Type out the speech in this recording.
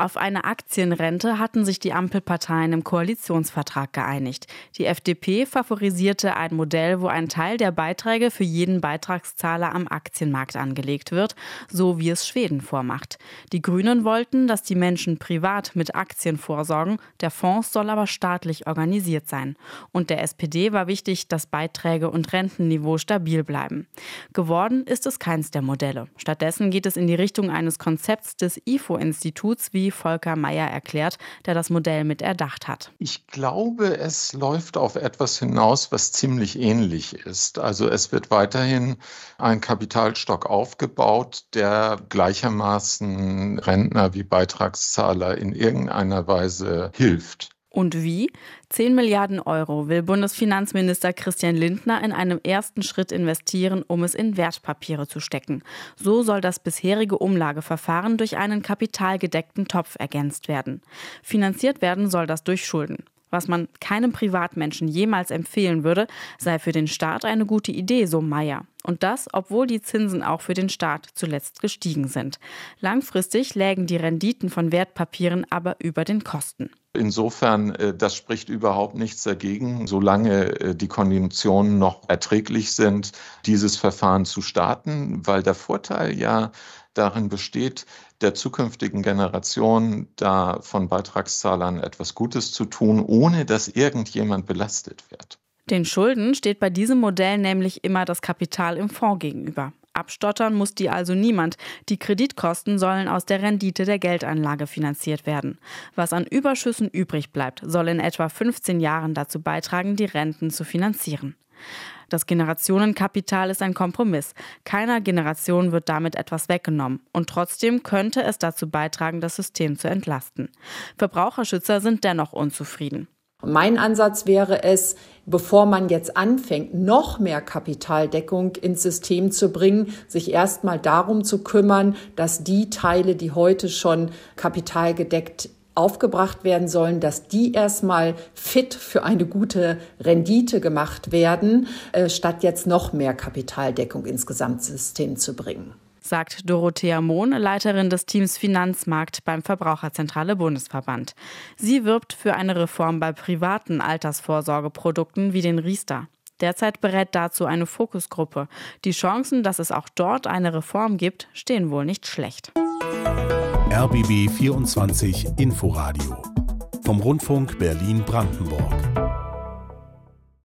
Auf eine Aktienrente hatten sich die Ampelparteien im Koalitionsvertrag geeinigt. Die FDP favorisierte ein Modell, wo ein Teil der Beiträge für jeden Beitragszahler am Aktienmarkt angelegt wird, so wie es Schweden vormacht. Die Grünen wollten, dass die Menschen privat mit Aktien vorsorgen, der Fonds soll aber staatlich organisiert sein. Und der SPD war wichtig, dass Beiträge und Rentenniveau stabil bleiben. Geworden ist es keins der Modelle. Stattdessen geht es in die Richtung eines Konzepts des IFO-Instituts, wie Volker Mayer erklärt, der das Modell mit erdacht hat. Ich glaube, es läuft auf etwas hinaus, was ziemlich ähnlich ist. Also es wird weiterhin ein Kapitalstock aufgebaut, der gleichermaßen Rentner wie Beitragszahler in irgendeiner Weise hilft. Und wie? 10 Milliarden Euro will Bundesfinanzminister Christian Lindner in einem ersten Schritt investieren, um es in Wertpapiere zu stecken. So soll das bisherige Umlageverfahren durch einen kapitalgedeckten Topf ergänzt werden. Finanziert werden soll das durch Schulden. Was man keinem Privatmenschen jemals empfehlen würde, sei für den Staat eine gute Idee, so Meyer. Und das, obwohl die Zinsen auch für den Staat zuletzt gestiegen sind. Langfristig lägen die Renditen von Wertpapieren aber über den Kosten. Insofern, äh, das spricht überhaupt nichts dagegen, solange äh, die Konditionen noch erträglich sind, dieses Verfahren zu starten, weil der Vorteil ja darin besteht, der zukünftigen Generation da von Beitragszahlern etwas Gutes zu tun, ohne dass irgendjemand belastet wird. Den Schulden steht bei diesem Modell nämlich immer das Kapital im Fonds gegenüber. Abstottern muss die also niemand. Die Kreditkosten sollen aus der Rendite der Geldanlage finanziert werden. Was an Überschüssen übrig bleibt, soll in etwa 15 Jahren dazu beitragen, die Renten zu finanzieren. Das Generationenkapital ist ein Kompromiss. Keiner Generation wird damit etwas weggenommen. Und trotzdem könnte es dazu beitragen, das System zu entlasten. Verbraucherschützer sind dennoch unzufrieden. Mein Ansatz wäre es, bevor man jetzt anfängt, noch mehr Kapitaldeckung ins System zu bringen, sich erstmal darum zu kümmern, dass die Teile, die heute schon kapitalgedeckt aufgebracht werden sollen, dass die erstmal fit für eine gute Rendite gemacht werden, äh, statt jetzt noch mehr Kapitaldeckung ins Gesamtsystem zu bringen sagt Dorothea Mohn, Leiterin des Teams Finanzmarkt beim Verbraucherzentrale Bundesverband. Sie wirbt für eine Reform bei privaten Altersvorsorgeprodukten wie den Riester. Derzeit berät dazu eine Fokusgruppe. Die Chancen, dass es auch dort eine Reform gibt, stehen wohl nicht schlecht. RBB 24 Inforadio vom Rundfunk Berlin-Brandenburg.